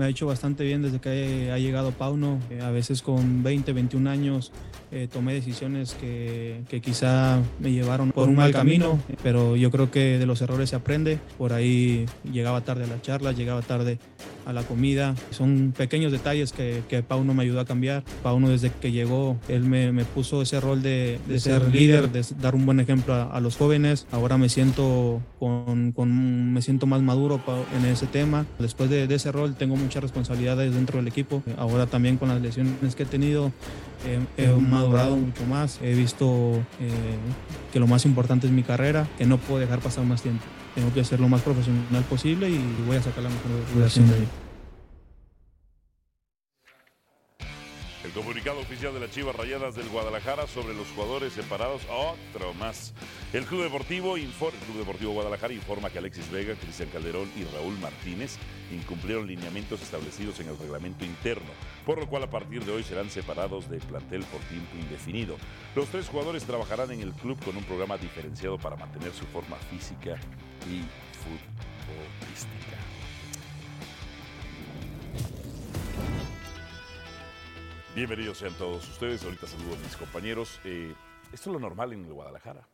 Me ha hecho bastante bien desde que ha llegado Pauno. Eh, a veces con 20, 21 años eh, tomé decisiones que, que, quizá me llevaron por un mal camino, pero yo creo que de los errores se aprende. Por ahí llegaba tarde a la charla, llegaba tarde a la comida. Son pequeños detalles que, que Pauno me ayudó a cambiar. Pauno desde que llegó, él me, me puso ese rol de, de, ser líder, de dar un buen ejemplo a, a los jóvenes. Ahora me siento, con, con, me siento más maduro en ese tema. Después de, de ese rol tengo muchas responsabilidades dentro del equipo. Ahora también con las lesiones que he tenido, he, he madurado mucho más. He visto eh, que lo más importante es mi carrera, que no puedo dejar pasar más tiempo. Tengo que ser lo más profesional posible y voy a sacar la mejor versión de mí. El comunicado oficial de las Chivas Rayadas del Guadalajara sobre los jugadores separados, otro más. El Club Deportivo, informa, el Club Deportivo Guadalajara informa que Alexis Vega, Cristian Calderón y Raúl Martínez incumplieron lineamientos establecidos en el reglamento interno, por lo cual a partir de hoy serán separados del plantel por tiempo indefinido. Los tres jugadores trabajarán en el club con un programa diferenciado para mantener su forma física y futbolística. Bienvenidos sean todos ustedes. Ahorita saludo a mis compañeros. Eh, esto es lo normal en Guadalajara.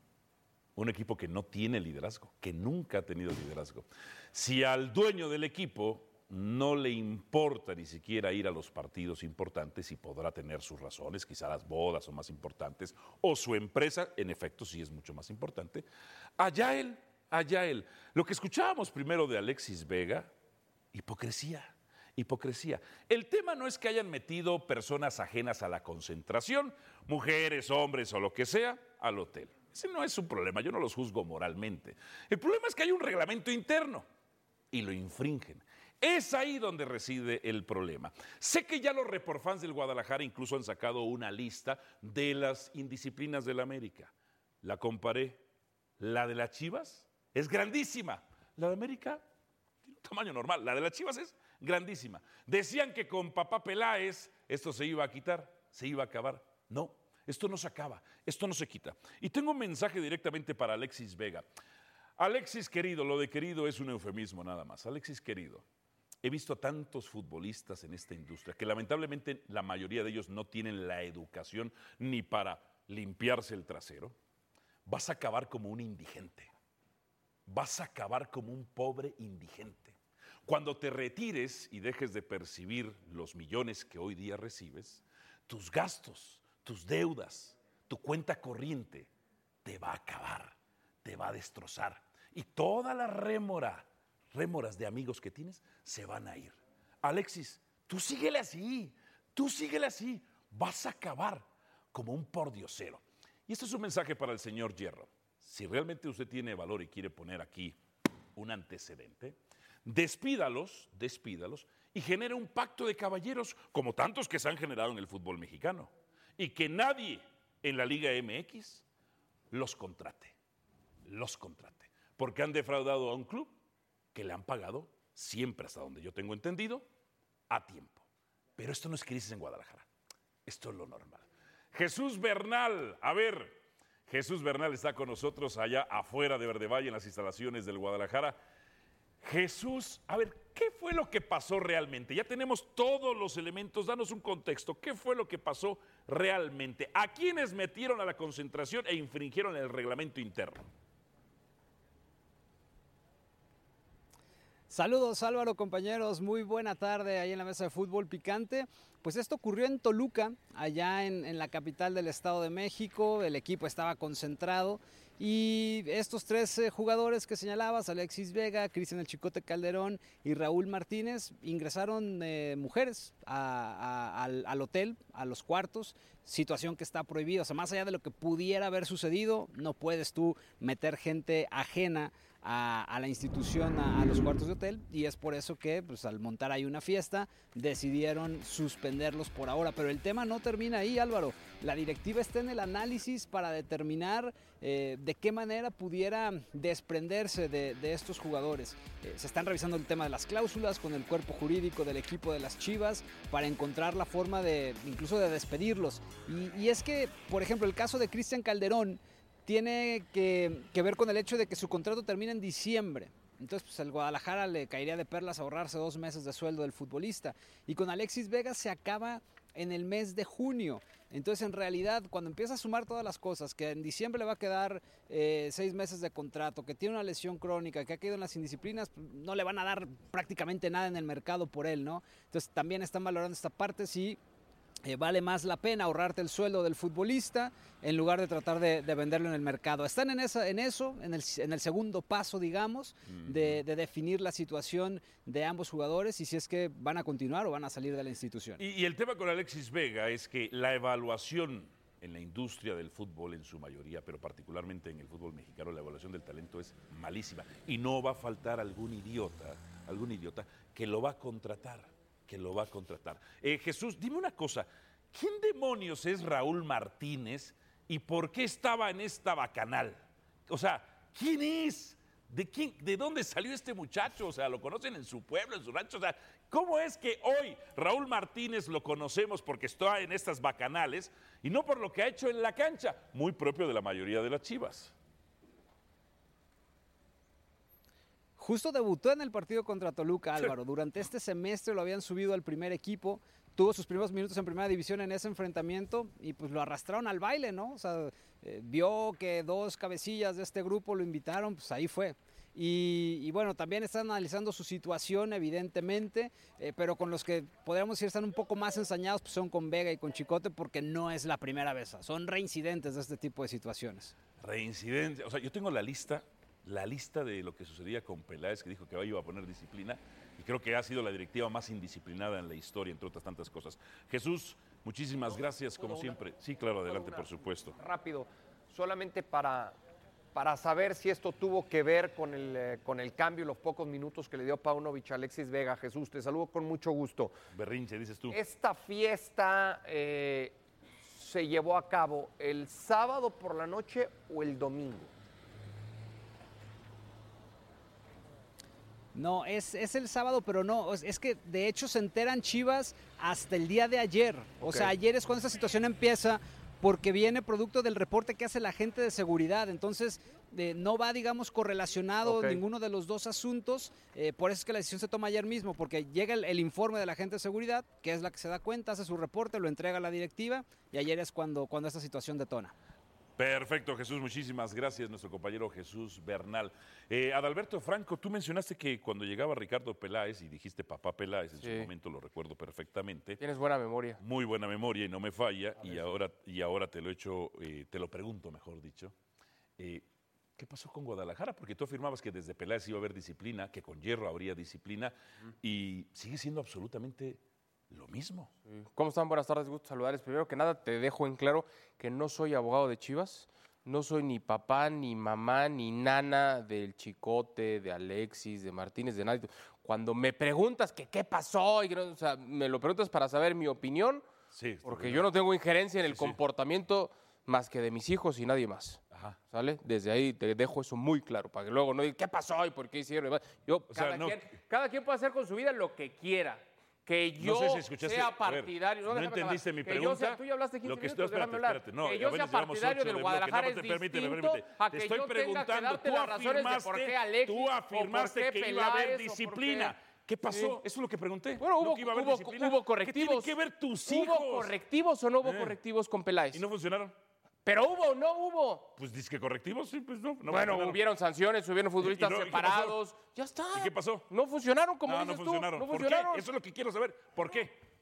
Un equipo que no tiene liderazgo, que nunca ha tenido liderazgo. Si al dueño del equipo no le importa ni siquiera ir a los partidos importantes y podrá tener sus razones, quizá las bodas son más importantes, o su empresa, en efecto, sí es mucho más importante, allá él, allá él. Lo que escuchábamos primero de Alexis Vega, hipocresía hipocresía. El tema no es que hayan metido personas ajenas a la concentración, mujeres, hombres o lo que sea, al hotel. Ese no es un problema, yo no los juzgo moralmente. El problema es que hay un reglamento interno y lo infringen. Es ahí donde reside el problema. Sé que ya los reporfans del Guadalajara incluso han sacado una lista de las indisciplinas del América. La comparé. La de las Chivas es grandísima. La de América tiene un tamaño normal. La de las Chivas es grandísima. Decían que con papá Peláez esto se iba a quitar, se iba a acabar. No, esto no se acaba, esto no se quita. Y tengo un mensaje directamente para Alexis Vega. Alexis querido, lo de querido es un eufemismo nada más. Alexis querido, he visto a tantos futbolistas en esta industria que lamentablemente la mayoría de ellos no tienen la educación ni para limpiarse el trasero. Vas a acabar como un indigente. Vas a acabar como un pobre indigente. Cuando te retires y dejes de percibir los millones que hoy día recibes, tus gastos, tus deudas, tu cuenta corriente te va a acabar, te va a destrozar. Y toda la rémora, rémoras de amigos que tienes se van a ir. Alexis, tú síguele así, tú síguele así, vas a acabar como un pordiosero. Y esto es un mensaje para el señor Hierro. Si realmente usted tiene valor y quiere poner aquí un antecedente, despídalos, despídalos y genere un pacto de caballeros como tantos que se han generado en el fútbol mexicano. Y que nadie en la Liga MX los contrate, los contrate, porque han defraudado a un club que le han pagado siempre, hasta donde yo tengo entendido, a tiempo. Pero esto no es crisis en Guadalajara, esto es lo normal. Jesús Bernal, a ver, Jesús Bernal está con nosotros allá afuera de Verde Valle en las instalaciones del Guadalajara. Jesús, a ver, ¿qué fue lo que pasó realmente? Ya tenemos todos los elementos, danos un contexto. ¿Qué fue lo que pasó realmente? ¿A quiénes metieron a la concentración e infringieron el reglamento interno? Saludos Álvaro compañeros, muy buena tarde ahí en la mesa de fútbol picante. Pues esto ocurrió en Toluca, allá en, la capital del Estado de México, el equipo estaba concentrado y estos tres eh, jugadores que señalabas, Alexis Vega, Cristian El Chicote Calderón y Raúl Martínez, ingresaron eh, mujeres al, al, hotel, a los cuartos, situación que está prohibida. O sea, más allá de lo que pudiera haber sucedido, no puedes tú meter gente ajena a, la institución, a, los cuartos de hotel, y es por eso que pues, al montar ahí una fiesta decidieron suspenderlos por ahora. Pero el tema no termina ahí, Álvaro. La directiva está en el análisis para determinar eh, de qué manera pudiera desprenderse de, de estos jugadores. Eh, se están revisando el tema de las cláusulas con el cuerpo jurídico del equipo de las Chivas para encontrar la forma de incluso de despedirlos. Y, y es que, por ejemplo, el caso de Cristian Calderón tiene que, ver con el hecho de que su contrato termina en diciembre. Entonces, pues al Guadalajara le caería de perlas ahorrarse dos meses de sueldo del futbolista. Y con Alexis Vega se acaba en el mes de junio. Entonces, en realidad, cuando empieza a sumar todas las cosas, que en diciembre le va a quedar eh, seis meses de contrato, que tiene una lesión crónica, que ha caído en las indisciplinas, pues, no le van a dar prácticamente nada en el mercado por él, ¿no? Entonces, también están valorando esta parte, sí. Eh, vale más la pena ahorrarte el sueldo del futbolista en lugar de tratar de, de venderlo en el mercado. Están en, esa, en eso, en el, en el, segundo paso, digamos, mm. de, de, definir la situación de ambos jugadores y si es que van a continuar o van a salir de la institución. Y, y el tema con Alexis Vega es que la evaluación en la industria del fútbol en su mayoría, pero particularmente en el fútbol mexicano, la evaluación del talento es malísima. Y no va a faltar algún idiota, algún idiota que lo va a contratar que lo va a contratar. Eh, Jesús, dime una cosa, ¿quién demonios es Raúl Martínez y por qué estaba en esta bacanal? O sea, ¿quién es? ¿De, quién, ¿De dónde salió este muchacho? O sea, ¿lo conocen en su pueblo, en su rancho? O sea, ¿cómo es que hoy Raúl Martínez lo conocemos porque está en estas bacanales y no por lo que ha hecho en la cancha? Muy propio de la mayoría de las chivas. Justo debutó en el partido contra Toluca, Álvaro. Durante este semestre lo habían subido al primer equipo. Tuvo sus primeros minutos en primera división en ese enfrentamiento y pues lo arrastraron al baile, ¿no? O sea, eh, vio que dos cabecillas de este grupo lo invitaron, pues ahí fue. Y, y, bueno, también están analizando su situación, evidentemente, eh, pero con los que podríamos decir están un poco más ensañados pues son con Vega y con Chicote porque no es la primera vez, son reincidentes de este tipo de situaciones. Reincidentes, o sea, yo tengo la lista la lista de lo que sucedía con Peláez, que dijo que iba a poner disciplina, y creo que ha sido la directiva más indisciplinada en la historia, entre otras tantas cosas. Jesús, muchísimas no, gracias, como siempre. Sí, claro, adelante, una, por supuesto. Rápido, solamente para, para saber si esto tuvo que ver con el, eh, con el cambio y los pocos minutos que le dio Paunovic a Alexis Vega. Jesús, te saludo con mucho gusto. Berrinche, dices tú. Esta fiesta eh, se llevó a cabo el sábado por la noche o el domingo. No, es, es, el sábado, pero no, es que de hecho se enteran Chivas hasta el día de ayer. O sea, ayer es cuando esta situación empieza porque viene producto del reporte que hace la gente de seguridad. Entonces, eh, no va, digamos, correlacionado okay. ninguno de los dos asuntos. Eh, por eso es que la decisión se toma ayer mismo, porque llega el, el, informe de la gente de seguridad, que es la que se da cuenta, hace su reporte, lo entrega a la directiva, y ayer es cuando, cuando esta situación detona. Perfecto, Jesús, muchísimas gracias, nuestro compañero Jesús Bernal. Eh, Adalberto Franco, tú mencionaste que cuando llegaba Ricardo Peláez y dijiste papá Peláez, en sí. su momento lo recuerdo perfectamente. Tienes buena memoria. Muy buena memoria y no me falla, y ahora, y ahora te lo he hecho, eh, te lo pregunto, mejor dicho. Eh, ¿Qué pasó con Guadalajara? Porque tú afirmabas que desde Peláez iba a haber disciplina, que con Hierro habría disciplina, uh -huh. y sigue siendo absolutamente lo mismo. Sí. ¿Cómo están? Buenas tardes, gusto saludarles. Primero que nada, te dejo en claro que no soy abogado de Chivas, no soy ni papá, ni mamá, ni nana del Chicote, de Alexis, de Martínez, de nadie. Cuando me preguntas que qué pasó, y, o sea, me lo preguntas para saber mi opinión, sí, porque bien. yo no tengo injerencia en el Sí, sí. comportamiento más que de mis hijos y nadie más. Ajá. ¿Sale? Desde ahí te dejo eso muy claro, para que luego no digas, ¿qué pasó y por qué hicieron? Yo, O sea, cada, no- quien, cada quien puede hacer con su vida lo que quiera. Que yo No sé si escuchaste- sea ver, partidario. ¿no entendiste acabar. mi Que yo pregunta? sea- tú ya hablaste 15 Lo que minutos, estoy- espérate, espérate, no, que yo sea partidario del de Guadalajara es permíteme, distinto permíteme. a Te que estoy yo tenga que preguntando, darte tú las razones de por qué Alexis tú o por afirmaste qué que iba a haber disciplina. qué- ¿Qué pasó? Sí. Eso es lo que pregunté. Bueno, ¿No hubo, que iba a haber hubo- disciplina? hubo correctivos. ¿Qué tienen que ver tus hijos? ¿Hubo correctivos o no hubo Eh. correctivos con Peláez? ¿Y no funcionaron? Pero hubo o no hubo. Pues dice que correctivos, sí, pues no. no bueno, hubieron sanciones, hubieron futbolistas ¿Y no- y qué separados. Ya está. ¿Y qué pasó? No funcionaron como No, no dices tú. funcionaron. No ¿Por funcionaron. qué? Eso es lo que quiero saber. ¿Por qué?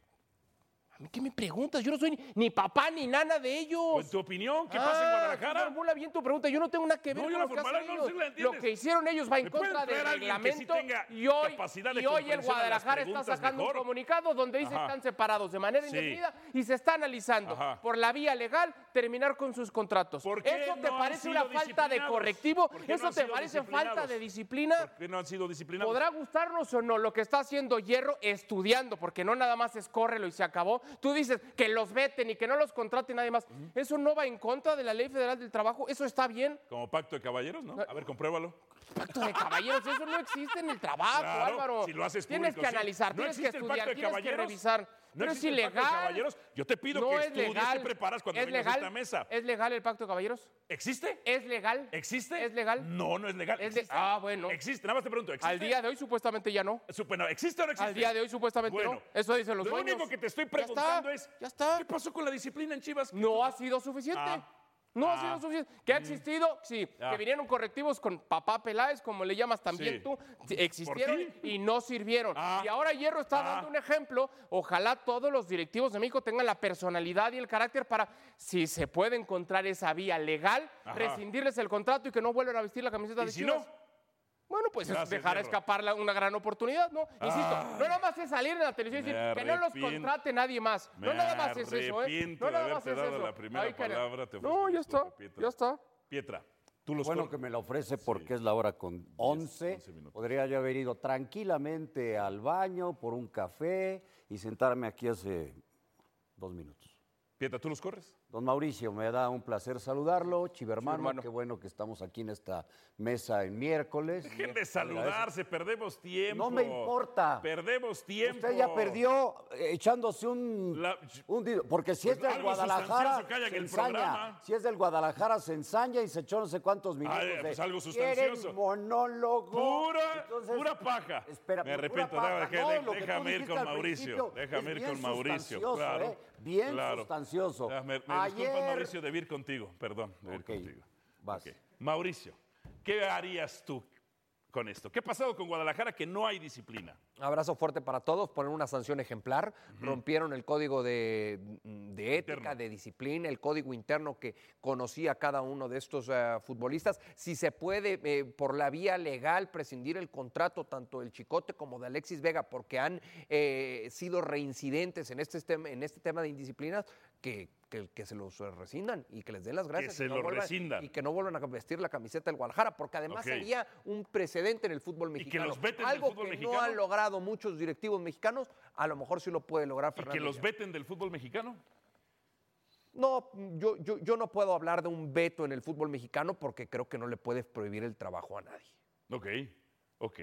¿A mí qué me preguntas? Yo no soy ni, ni papá ni nana de ellos. Pues tu opinión, ¿qué pasa en Guadalajara? Ah, Formula bien tu pregunta. Yo no tengo nada que ver No, con lo que hacen no, ellos. sí la Lo que hicieron ellos va en ¿Me pueden contra del sí reglamento. y hoy, de y hoy el Guadalajara está sacando mejor? un comunicado donde dice que están separados de manera Sí. indebida y se está analizando Ajá. por la vía legal terminar con sus contratos. ¿Por qué ¿Eso te no parece una falta de correctivo? ¿Por qué no ¿Eso te parece falta de disciplina? ¿Por qué no han sido disciplinados? Podrá gustarnos o no lo que está haciendo Hierro estudiando, porque no nada más es córrelo y se acabó. Tú dices que los veten y que no los contrate nadie más. ¿Eso no va en contra de la Ley Federal del Trabajo? ¿Eso está bien? Como pacto de caballeros, ¿no? A ver, compruébalo. Pacto de caballeros, eso no existe en el trabajo, Claro, Álvaro. si lo haces Tienes público, que sí. analizar, ¿No tienes que estudiar, tienes que revisar. ¿No Pero es ilegal. caballeros? Yo te pido no que es estudies, legal. te preparas cuando ¿Es vengas a esta mesa. ¿Es legal el pacto de caballeros? ¿Existe? ¿Es legal? ¿Existe? ¿Es legal? No, no es legal. Es de- ¿Existe? Ah, bueno. Existe, nada más te pregunto, ¿existe? Al día de hoy supuestamente ya no. ¿existe o no existe? Al día de hoy supuestamente Bueno, no. Eso dicen los Lo dueños. único que te estoy Ya está, preguntando es, ya está. ¿qué pasó con la disciplina en Chivas? No ha sido suficiente. Ah. No Ah. ha sido suficiente. ¿Que ha existido? Sí. Ah. Que vinieron correctivos con papá Peláez, como le llamas también Sí. tú. Existieron y no sirvieron. Ah. Y ahora Hierro está Ah. dando un ejemplo. Ojalá todos los directivos de México tengan la personalidad y el carácter para, si se puede encontrar esa vía legal, Ajá. rescindirles el contrato y que no vuelvan a vestir la camiseta ¿Y de si Chivas. no? Bueno, pues es Gracias, dejar Hierro. escapar la- una gran oportunidad, ¿no? Insisto, no nada más es salir en la televisión y Me decir que no los contrate nadie más. Me no nada más es eso, ¿eh? arrepiento No de nada más haberte es dado eso. la primera Ay, cara. palabra, te No, ofrezco ya está, disculpa, Pietra. ya está. Pietra, tú los Bueno que me la ofrece porque es la hora con 11. 11 minutos. Podría yo haber ido tranquilamente al baño por un café y sentarme aquí hace dos minutos. Pietra, ¿tú los corres? Don Mauricio, me da un placer saludarlo. Chivermano, Chivermano. qué bueno que estamos aquí en esta mesa en miércoles. Dejen de saludarse, perdemos tiempo. No me importa. Perdemos tiempo. Usted ya perdió eh, echándose un, La- un porque si Pues es del algo Guadalajara se el ensaña, si es del Guadalajara se ensaña y se echó no sé cuántos minutos. Ah, pues algo "¿Quieren sustancioso". monólogo. Pura, Entonces, pura paja. Espera, Me pura arrepiento. paja. No, tú déjame ir con Mauricio. Déjame ir con Mauricio. Claro. ¿eh? Bien claro. sustancioso. Ah, me, me Ayer- disculpas, Mauricio, de ir contigo. Perdón, de ir contigo. vas. Mauricio, ¿qué harías tú con esto? ¿Qué ha pasado con Guadalajara que no hay disciplina? Abrazo fuerte para todos, poner una sanción ejemplar. Rompieron el código de, de ética, Interno. de disciplina, el código interno que conocía cada uno de estos eh, futbolistas. Si se puede, eh, por la vía legal, prescindir el contrato tanto del Chicote como de Alexis Vega, porque han eh, sido reincidentes en este, en este tema de indisciplinas, que, que- que se los eh, rescindan y que les den las gracias. se y los vuelvan- rescindan. Y que no vuelvan a vestir la camiseta del Guadalajara, porque además sería un precedente en el fútbol que mexicano. los veten del Algo fútbol que mexicano. no han logrado muchos directivos mexicanos, a lo mejor sí lo puede lograr ¿Y Fernando. que los veten del fútbol mexicano? No, yo, yo, yo no puedo hablar de un veto en el fútbol mexicano porque creo que no le puedes prohibir el trabajo a nadie. Ok, ok.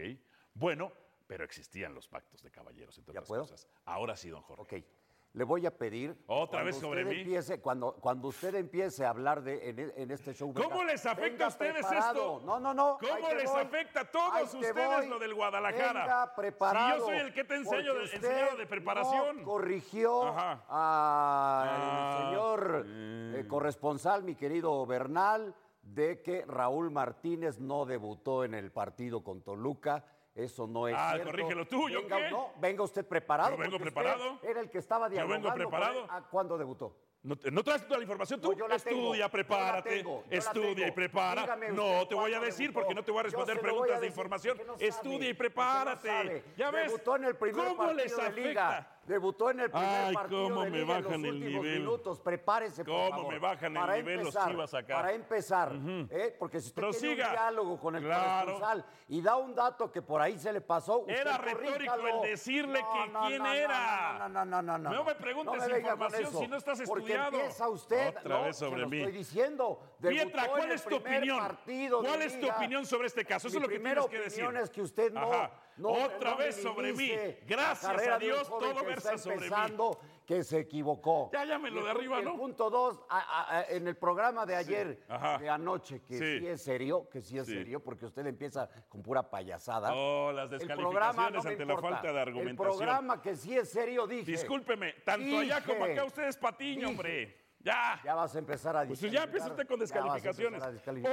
Bueno, pero existían los pactos de caballeros, entre ¿Ya otras puedo? cosas. Ahora sí, don Jorge. Ok. Le voy a pedir. ¿Otra vez sobre usted mí? Empiece, cuando, cuando usted empiece a hablar de, en, e- en este show. ¿Cómo les afecta a ustedes preparado. esto? No, no, no. ¿Cómo les voy. afecta a todos ustedes voy. lo del Guadalajara? Venga preparado. Si yo soy el que te enseño de- enseñado de usted preparación. no corrigió al Ah, señor mm. eh, corresponsal, mi querido Bernal, de que Raúl Martínez no debutó en el partido con Toluca. Eso no es Ah, cierto. corrígelo tú, ¿yo venga, qué? No, venga usted preparado. Yo vengo preparado. Era el que estaba Yo vengo dialogando. con preparado. él. ¿A ¿Cuándo debutó? ¿No, no traes toda la información tú? No, la estudia, prepárate. tengo, estudia y prepara. No te voy a decir debutó. porque no te voy a responder voy preguntas a de información. porque no sabe, estudia y prepárate. ya ves. Debutó en el primer ¿Cómo les afecta? Liga. Debutó en el primer Ay, partido cómo de me Liga en bajan los el últimos nivel. minutos. Prepárese, por Cómo favor. me bajan el nivel los Chivas acá. Para empezar, ¿eh? porque si usted tiene Prosiga. un diálogo con el Claro. corresponsal y da un dato que por ahí se le pasó, usted Era retórico corríjalo. el decirle que quién no, era. No, no, no, no, no. No me preguntes venga con información eso, si no estás Porque estudiado. empieza usted. Otra no, vez se sobre lo mí. estoy diciendo. Pietra, en ¿cuál el es tu primer opinión? partido de ¿Cuál es tu Liga. opinión sobre este caso? Eso Mi es lo que primera tienes que decir. opinión es que usted no, Ajá. No- Otra no vez sobre mí. Gracias a Dios, todo versa sobre mí. que se equivocó. Ya, ya me lo de el arriba, el ¿no? punto dos, a- a- a- en el programa de ayer, de anoche, que Sí. sí. es serio, que sí es Sí. serio, porque usted empieza con pura payasada. Oh, las El no descalificaciones me ante la falta de El argumentación. programa que sí es serio, dije. Discúlpeme, tanto allá como Dije. acá usted es patiño, Dije. hombre. Ya. Ya vas a empezar a Pues ya empieza usted con descalificaciones.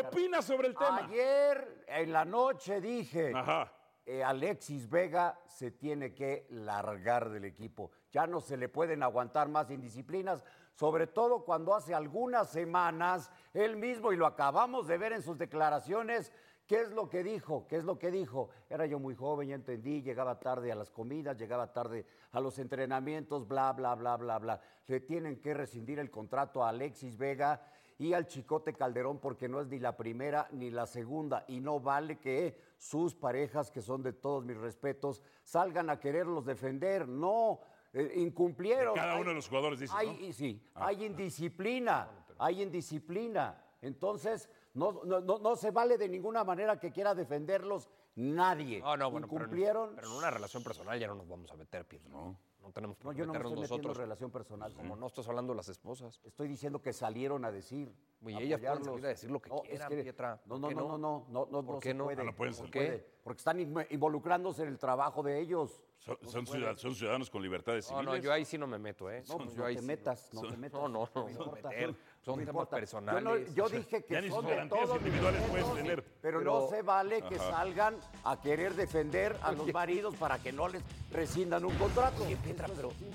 Opina sobre el tema. Ayer en la noche dije, Ajá. Eh, Alexis Vega se tiene que largar del equipo. Ya no se le pueden aguantar más indisciplinas, sobre todo cuando hace algunas semanas él mismo, y lo acabamos de ver en sus declaraciones, ¿Qué es lo que dijo? ¿Qué es lo que dijo? Era yo muy joven, ya entendí, llegaba tarde a las comidas, llegaba tarde a los entrenamientos, bla, bla, bla, bla, bla. Le tienen que rescindir el contrato a Alexis Vega y al Chicote Calderón porque no es ni la primera ni la segunda y no vale que sus parejas, que son de todos mis respetos, salgan a quererlos defender. No, eh, incumplieron. De cada Hay- uno de los jugadores dices, hay, ¿no? Ah. sí, hay indisciplina, hay indisciplina. Entonces, no, no, no, no se vale de ninguna manera que quiera defenderlos nadie. No, no, bueno, pero en- Incumplieron. Pero en, una relación personal ya no nos vamos a meter, Pietro. No. No tenemos No, por yo qué no me meternos estoy metiendo en nosotros. relación personal. Como no estás hablando de las esposas. Estoy diciendo que salieron a decir. Y ellas pueden salir a decir lo que No, es quieran, que- Pietra. No, ¿Por no, qué no, no? no, no, no, no, ¿Por no qué se no? puede. Ah, no pueden salir. puede, Porque están inv- involucrándose en el trabajo de ellos. Son, son ciudad- son ciudadanos con libertades No, civiles. no, yo ahí sí no me meto, ¿eh? No, pues yo no ahí te sí metas, no te metas. No, no, no, no importa. meter. Son me temas importa. personales. Yo, no- yo dije que Ya ni son sus de garantías todos individuales puedes tener. Pero, Pero- no se vale que salgan a querer defender a los maridos para que no les rescindan un contrato. Simple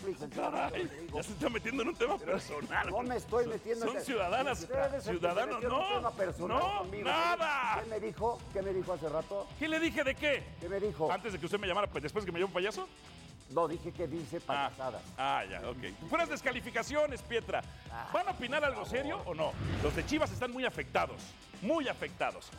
y sencillo. Caray, ya se está metiendo en un tema personal. No me estoy metiendo Son en ciudadanas, ciudadanos, en un no, tema personal no, conmigo. nada. ¿Qué me dijo? ¿Qué me dijo hace rato? ¿Qué le dije de qué? ¿Qué me dijo? Antes de que usted me llamara, pues, después que me llame un payaso. No, dije que dice Ah, payasadas. ah, ya, ok. Fueras descalificaciones, Pietra. ¿Van a opinar algo serio o no? Los de Chivas están muy afectados, muy afectados.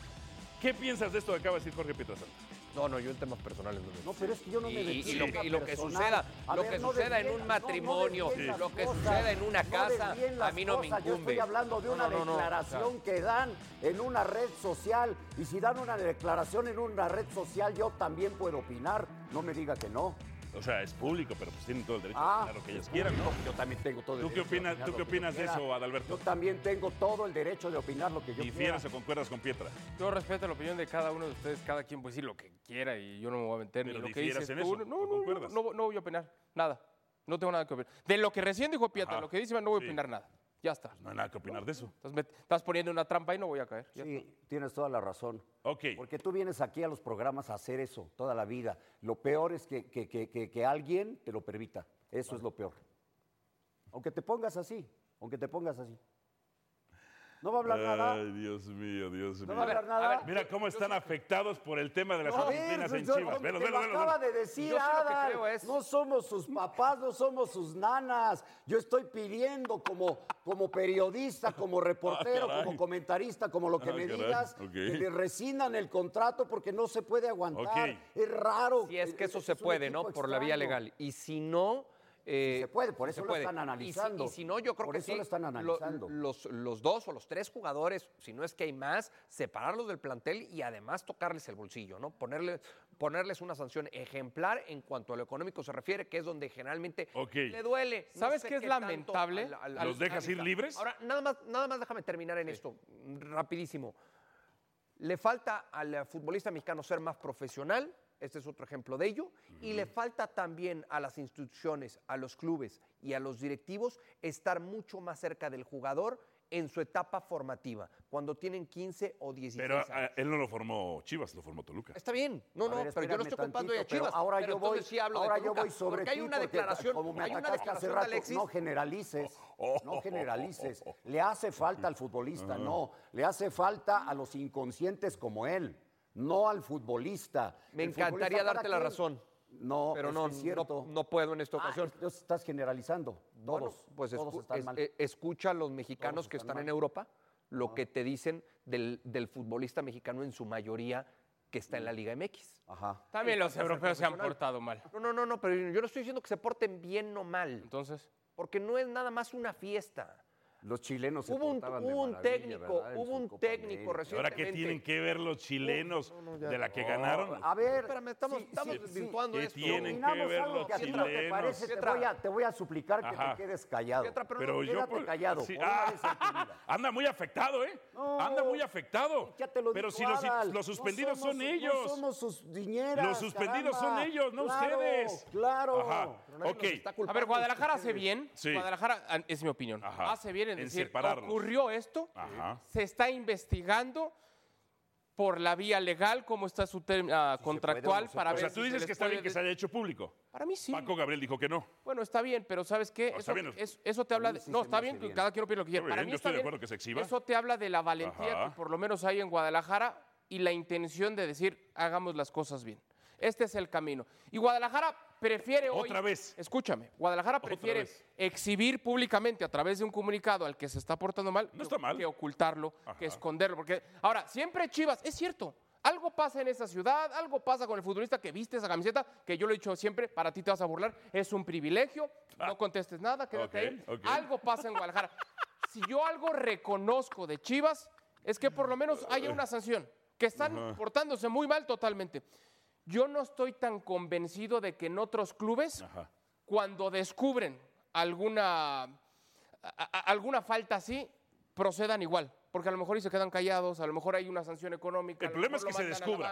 ¿Qué piensas de esto que acaba de decir Jorge Pietrasanta? No, no, yo en temas personales no me. No, pero es que yo no me Y- y lo que- y lo que suceda, A lo ver, que no suceda en un desvíen- no, no matrimonio, lo que cosas, suceda en una casa, a mí no me cosas. Yo estoy incumbe. hablando de una no, no, no, declaración que dan en una red social. Y si dan una declaración en una red social, yo también puedo opinar. No me diga que no. O sea, es público, pero pues tienen todo el derecho Ah, a opinar lo que ellas quieran, ¿no? Yo también tengo todo el ¿Tú qué derecho de opinas- opinar tú qué opinas de eso, Adalberto? Yo también tengo todo el derecho de opinar lo que yo quiera. ¿Difieres o concuerdas con Pietra? Yo respeto la opinión de cada uno de ustedes, cada quien puede decir lo que quiera y yo no me voy a meter Pero ni lo que dices en tú. eso, no, ¿o no, no, concuerdas? no, no voy a opinar, nada. No tengo nada que opinar. De lo que recién dijo Pietra, Ajá. lo que dice, no voy Sí. a opinar nada. Ya está. No hay nada que opinar de eso. Estás, poniendo una trampa y no voy a caer. Ya está. Sí, tienes toda la razón. Ok. Porque tú vienes aquí a los programas a hacer eso toda la vida. Lo peor es que, que- que- que- que alguien te lo permita. Eso es lo peor. Aunque te pongas así, aunque te pongas así. No va a hablar nada. Ay, Dios mío, Dios No mío. va a hablar nada. Mira cómo están afectados por el tema de las No, disciplinas en Chivas. Velo, te velo, lo velo, acaba velo. de decir Yo sí lo que Adal. creo es- No somos sus papás, no somos sus nanas. Yo estoy pidiendo como, como periodista, como reportero, Ah, caray. como comentarista, como lo que Ah, me caray, digas, que le rescindan el contrato porque no se puede aguantar. Es raro. Si es que eso es se puede, ¿no? Por la vía legal. Y si no... eh, se puede, por eso lo puede. están Y si- analizando. Y si, no, yo creo Por que eso sí, lo están lo- analizando. los, los dos o los tres jugadores, si no es que hay más, separarlos del plantel y además tocarles el bolsillo, ¿no? Ponerle, ponerles una sanción ejemplar en cuanto a lo económico se refiere, que es donde generalmente le duele. No ¿Sabes sé qué es lamentable? al- al- al ¿Los dejas ir libres? Ahora, nada más, nada más déjame terminar en esto, rapidísimo. Le falta al futbolista mexicano ser más profesional, este es otro ejemplo de ello, y le falta también a las instituciones, a los clubes y a los directivos estar mucho más cerca del jugador en su etapa formativa, cuando tienen 15 o 16 Pero años. ah, él no lo formó Chivas, lo formó Toluca. Está bien, no, A no, ver, pero yo no estoy culpando a pero Chivas. Ahora pero yo voy, sí hablo de ahora yo voy sobre porque hay una declaración, como me hay una declaración de Alexis. no generalices, no generalices. Le hace falta al futbolista, no. Le hace falta a los inconscientes como él, no al futbolista. Me El encantaría futbolista, darte la razón. No, pero no, que es cierto. no, no puedo en esta Ah, ocasión. entonces estás generalizando. Bueno, Todos, pues todos escu- están es- mal. eh, escucha a los mexicanos Todos que están están en. Europa lo que te dicen del, del futbolista mexicano en su mayoría que está en la Liga MX. Ajá. También los europeos se han portado mal. No, no, no, no, pero yo no estoy diciendo que se porten bien o mal, Entonces, porque no es nada más una fiesta. Los chilenos se Hubo un, portaban de hubo un maravilla, técnico, hubo un Copa técnico América. ¿Y ahora recientemente. qué tienen que ver los chilenos de la que No, ganaron? A ver, Espérame, estamos, sí, estamos sí, desvirtuando ¿Qué esto. tienen que ver algo los que no te chilenos? parece, te voy, a, te voy a suplicar que Ajá. te quedes callado. Pero Pero yo Quédate por- callado, sí, por ah, vida. anda muy afectado, ¿eh? No, anda muy afectado. Ya te lo Pero si los, Adal, los suspendidos no somos- son ellos. No somos sus niñeras. Los suspendidos caramba. son ellos, no Claro, ustedes. Claro. Ajá. Ok. a ver, Guadalajara hace bien. Sí. Guadalajara, ah, es mi opinión, Ajá. hace bien en, En decir, separarlos. ocurrió esto, Ajá. se está investigando por la vía legal, cómo está su tem- ah, contractual, no se para O ver sea, si tú dices que está bien que se haya hecho público. Para mí sí. Paco Gabriel dijo que no. Bueno, está bien, pero ¿sabes qué? No, Eso, está bien. es- eso te habla de... sí No, está bien, bien. cada quien opina lo que quiera. Para bien, mí yo está estoy de bien. acuerdo que se exhiba. Eso te habla de la valentía Ajá. que por lo menos hay en Guadalajara y la intención de decir, hagamos las cosas bien. Este es el camino. Y Guadalajara prefiere hoy... Otra vez. Escúchame, Guadalajara Otra prefiere vez. exhibir públicamente a través de un comunicado al que se está portando mal, No está mal. que ocultarlo, Ajá. que esconderlo. Porque ahora, siempre Chivas, es cierto, algo pasa en esa ciudad, algo pasa con el futbolista que viste esa camiseta, que yo lo he dicho siempre, para ti te vas a burlar, es un privilegio, no contestes nada, quédate ahí. Algo pasa en Guadalajara. si yo algo reconozco de Chivas, es que por lo menos haya una sanción, que están portándose muy mal totalmente. Yo no estoy tan convencido de que en otros clubes, Ajá. cuando descubren alguna, a- a- alguna falta así, procedan igual. Porque a lo mejor y se quedan callados, a lo mejor hay una sanción económica. El problema es que se descubra.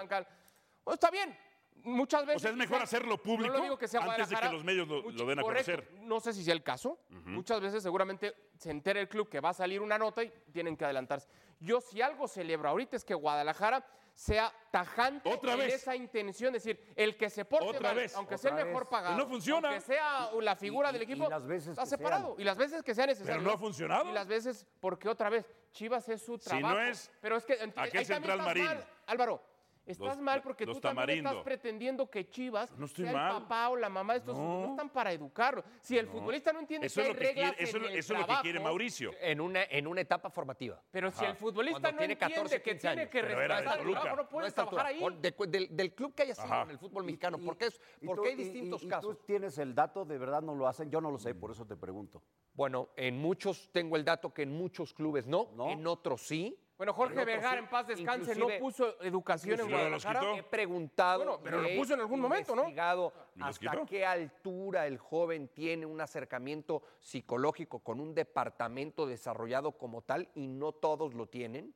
Bueno, está bien. Muchas veces. O sea, es mejor hacerlo público no lo digo que sea antes de que los medios lo- lo den a correcto, conocer. No sé si sea el caso. Muchas veces seguramente se entera el club que va a salir una nota y tienen que adelantarse. Yo si algo celebro ahorita es que Guadalajara sea tajante Otra en vez. esa intención, es decir, el que se porte Otra mal, vez. aunque Otra sea el mejor pagado, no funciona. aunque sea la figura Y- del equipo, y las veces está separado. sean. Y las veces que sea necesario. Pero no ha funcionado. Y las veces, porque otra vez, Chivas es su Si no trabajo. es pero es que aquel ahí Central Marín. mal, Álvaro, estás Los- mal porque tú también estás pretendiendo que Chivas No estoy sea mal. el papá o la mamá de estos No. no están para educarlo. Si el futbolista no entiende Eso que es hay lo que reglas quiere, eso en el eso es lo que quiere Mauricio. En una, en una etapa formativa. Pero si el futbolista Cuando no tiene entiende 14, que 15 tiene años. que respetar el Toluca. trabajo, no altura. trabajar ahí. De- del, del club que haya sido Ajá. en el fútbol mexicano. Y- ¿Por qué, es- y por tú- qué hay distintos y- y casos? ¿Tú tienes el dato? ¿De verdad no lo hacen? Yo no lo sé, por eso te pregunto. Bueno, en muchos, tengo el dato que en muchos clubes ¿No? en otros sí. Bueno, Jorge Vergara, sí. en paz descanse, no puso educación en Guadalajara. He preguntado. Bueno, pero lo puso en algún momento, ¿no? investigado ¿Y los hasta qué altura el joven tiene un acercamiento psicológico con un departamento desarrollado como tal y no todos lo tienen.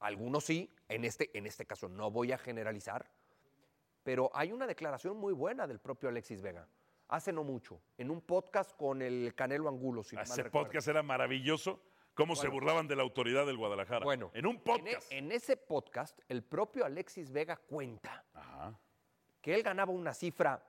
Algunos sí, en este, en este caso no voy a generalizar, pero hay una declaración muy buena del propio Alexis Vega. Hace no mucho, en un podcast con el Canelo Angulo, si mal Ese podcast era maravilloso. Cómo se burlaban de la autoridad del Guadalajara. Bueno, en un En, e- podcast. en ese podcast, el propio Alexis Vega cuenta Ajá. que él ganaba una cifra,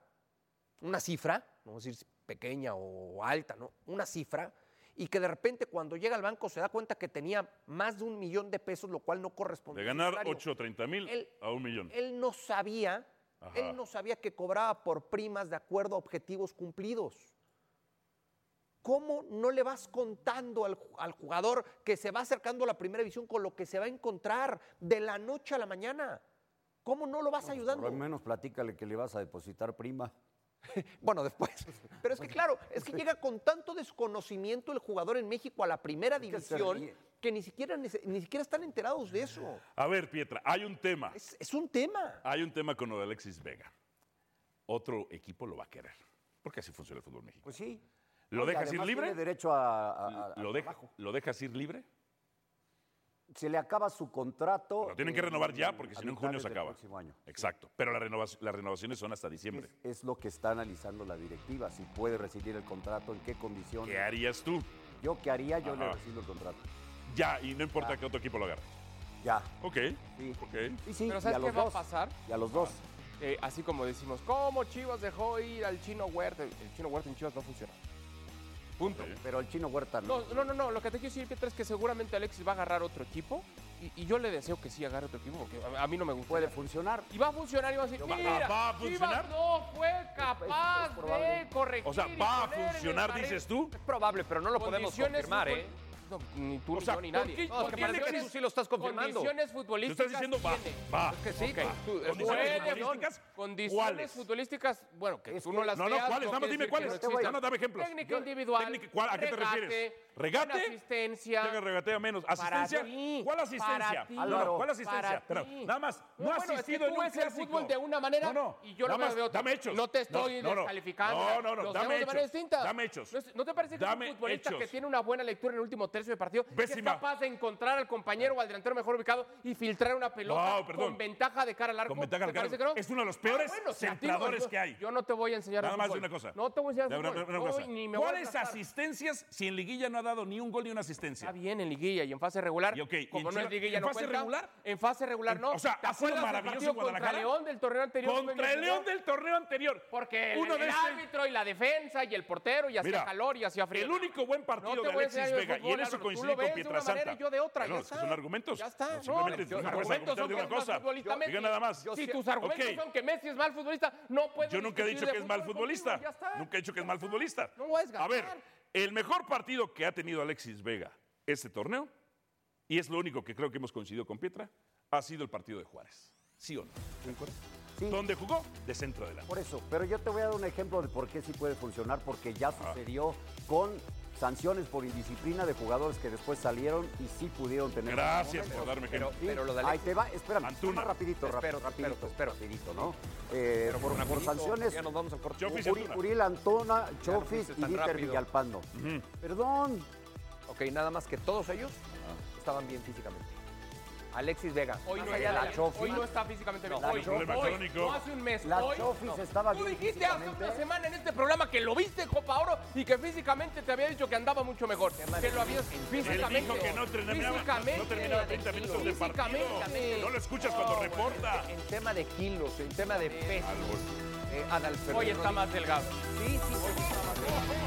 una cifra, no vamos a decir pequeña o alta, ¿no? Una cifra, y que de repente cuando llega al banco se da cuenta que tenía más de un millón de pesos, lo cual no corresponde. De ganar salario. 8 o 30 mil Él- a un millón. Él no sabía, Ajá. él no sabía que cobraba por primas de acuerdo a objetivos cumplidos. ¿Cómo no le vas contando al, al jugador que se va acercando a la primera división con lo que se va a encontrar de la noche a la mañana? ¿Cómo no lo vas ayudando? Por lo menos platícale que le vas a depositar prima. Bueno, después. Pero es que claro, es que llega con tanto desconocimiento el jugador en México a la primera división que ni siquiera, ni siquiera están enterados de eso. A ver, Pietra, hay un tema. Es, es un tema. Hay un tema con lo de Alexis Vega. Otro equipo lo va a querer. Porque así funciona el fútbol mexicano. Pues sí. ¿Lo Y dejas ir libre? Tiene derecho a, a- a- ¿Lo. ¿Lo dejas ir libre? Se le acaba su contrato. Lo tienen que en- renovar ya porque si no en junio se acaba. próximo año. Exacto. Pero la las renovaciones son hasta diciembre. Es, es lo que está analizando la directiva, si puede rescindir el contrato, en qué condiciones. ¿Qué harías tú? Yo qué haría, yo le rescindo el contrato. Ya, y no importa que otro equipo lo agarre. Ya. Ok, Sí. ok. Sí, sí, Pero y ¿sabes a qué los va a dos. pasar? Y a los dos. Eh, así como decimos, ¿cómo Chivas dejó ir al Chino Huerta? El Chino Huerta en Chivas no funciona. Punto. Pero el chino Huerta no. No, no, no, no, lo que te quiero decir, Pietra, es que seguramente Alexis va a agarrar otro equipo y, y yo le deseo que sí agarre otro equipo porque a, a mí no me gusta. Puede funcionar. Y va a funcionar y va a decir, Va- mira, ¿va a funcionar? Chivas no fue capaz es de corregir O sea, ¿va a funcionar, dices tú? Es probable, pero no lo podemos confirmar, ¿eh? No, ni tú, O ni sea, yo, ni ¿por nadie. No, es que parece que tú sí lo estás confirmando. Condiciones Tú futbolísticas estás diciendo va, va. Es que sí, Ok. tú- tú- es Condiciones futbolísticas, Condiciones futbolísticas, bueno, que tú no las No, no, ¿cuáles? Nada más dime cuáles. no Te voy a- existan. No, dame ejemplos. Técnica individual. técnica- ¿cuál- ¿A qué te refieres? ¿Regate? asistencia. Que regatea menos. ¿Asistencia? ¿Cuál asistencia? No, no, ¿cuál asistencia? Nada más, no, ha asistido tú en un ves el clásico. fútbol de una manera y yo lo nada veo más, de otra. Dame hechos. No te estoy descalificando. No, no, no, dame hechos. Dame hechos. ¿No, te parece que un futbolista que tiene una buena lectura en el último tercio de partido? Que es capaz de encontrar al compañero o al delantero mejor ubicado y filtrar una pelota Wow, con ventaja de cara al arco. Con ventaja ¿Te al arco. no? Es uno de los peores Ah, bueno, centradores yo- que hay. Yo no te voy a enseñar Nada de más fútbol. una cosa. No te voy a enseñar de Una- cosa. ni me voy a ¿Cuáles asistencias si en liguilla no ha dado ni un gol ni una asistencia? Está bien en liguilla y en fase regular. Y ok, ¿y en como no es liguilla, en no fase cuenta. regular? En fase regular no. o sea, ¿Te ha sido maravilloso contra? León del torneo anterior? Contra el León del torneo anterior. Porque el, Uno de el árbitro y la defensa y el portero y hacía calor y hacía frío. El único buen partido de Alexis de Vega y en eso coincidí con manera y yo de otra. Bueno, ya está. son argumentos. Ya está. No, No, simplemente no puedes argumentos argumentar son de una cosa. Diga nada más. Si tus argumentos Ok. son que Messi es mal futbolista, no puedes Yo nunca he dicho que es mal futbolista. contigo, ya está. Nunca he dicho que es mal futbolista. No puedes A ver, ganar. el mejor partido que ha tenido Alexis Vega este torneo, y es lo único que creo que hemos coincidido con Pietra, ha sido el partido de Juárez. ¿Sí o no? ¿De acuerdo? Sí. Donde jugó de centro delante. Por eso, pero yo te voy a dar un ejemplo de por qué sí puede funcionar, porque ya Ah. sucedió con sanciones por indisciplina de jugadores que después salieron y sí pudieron tener. Gracias por darme Pero, lo de Ahí te va, espérame, Antuna. rapidito, Te rap- espero, te rapidito, espero, rapidito, ¿no? Eh, por, por rapidito, sanciones, Ya nos vamos al corte. Uri-. Uriel Antona, no Chofis y Dieter rápido. Villalpando. Perdón, Ok, nada más que todos ellos estaban bien físicamente. Alexis Vega. Hoy no, allá la Chofis. hoy no está físicamente bien. No, hoy, problema hoy, crónico. no hace un mes. La hoy, Chofis no. estaba Tú dijiste hace una semana en este programa que lo viste en Copa Oro y que físicamente te había dicho que andaba mucho mejor. Que lo habías físicamente. Él dijo que no terminaba, físicamente, no terminaba 30 minutos de partido. Físicamente. No lo escuchas cuando reporta. En tema de kilos, en tema de peso. Eh, Adalberto Hoy está más delgado. Sí, sí, Hoy sí. está más delgado.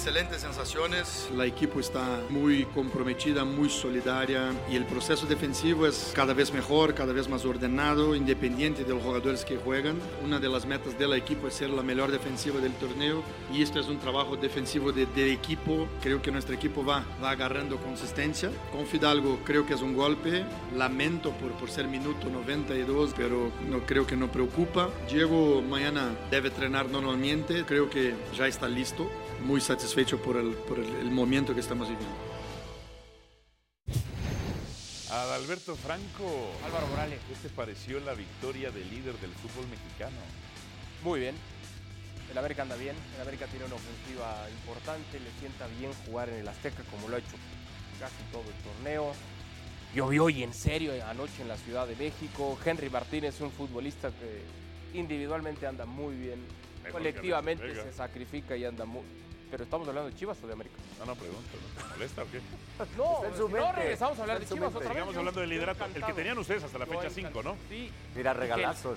Excelentes sensaciones, la equipo está muy comprometida, muy solidaria y el proceso defensivo es cada vez mejor, cada vez más ordenado, independiente de los jugadores que juegan. Una de las metas del equipo es ser la mejor defensiva del torneo y esto es un trabajo defensivo de, de equipo. Creo que nuestro equipo va, va agarrando consistencia. Con Fidalgo creo que es un golpe, lamento por, por ser minuto 92, pero no creo que no preocupa. Diego mañana debe entrenar normalmente, creo que ya está listo muy satisfecho por el, por el, el momento que estamos viviendo. Adalberto Franco. Álvaro Morales. ¿Qué te pareció la victoria del líder del fútbol mexicano? Muy bien. El América anda bien. El América tiene una ofensiva importante. Le sienta bien jugar en el Azteca como lo ha hecho casi todo el torneo. Llovió y en serio anoche en la Ciudad de México. Henry Martínez es un futbolista que individualmente anda muy bien. Mejor Colectivamente se sacrifica y anda muy... Pero estamos hablando de Chivas o de América. No, no, pregunto. ¿no? ¿Te molesta o qué? No, no regresamos a hablar de Chivas otra vez. Sigamos yo- hablando del liderato. El que tenían ustedes hasta la Yo fecha encantado. 5, ¿no? Sí. mira, regalazo.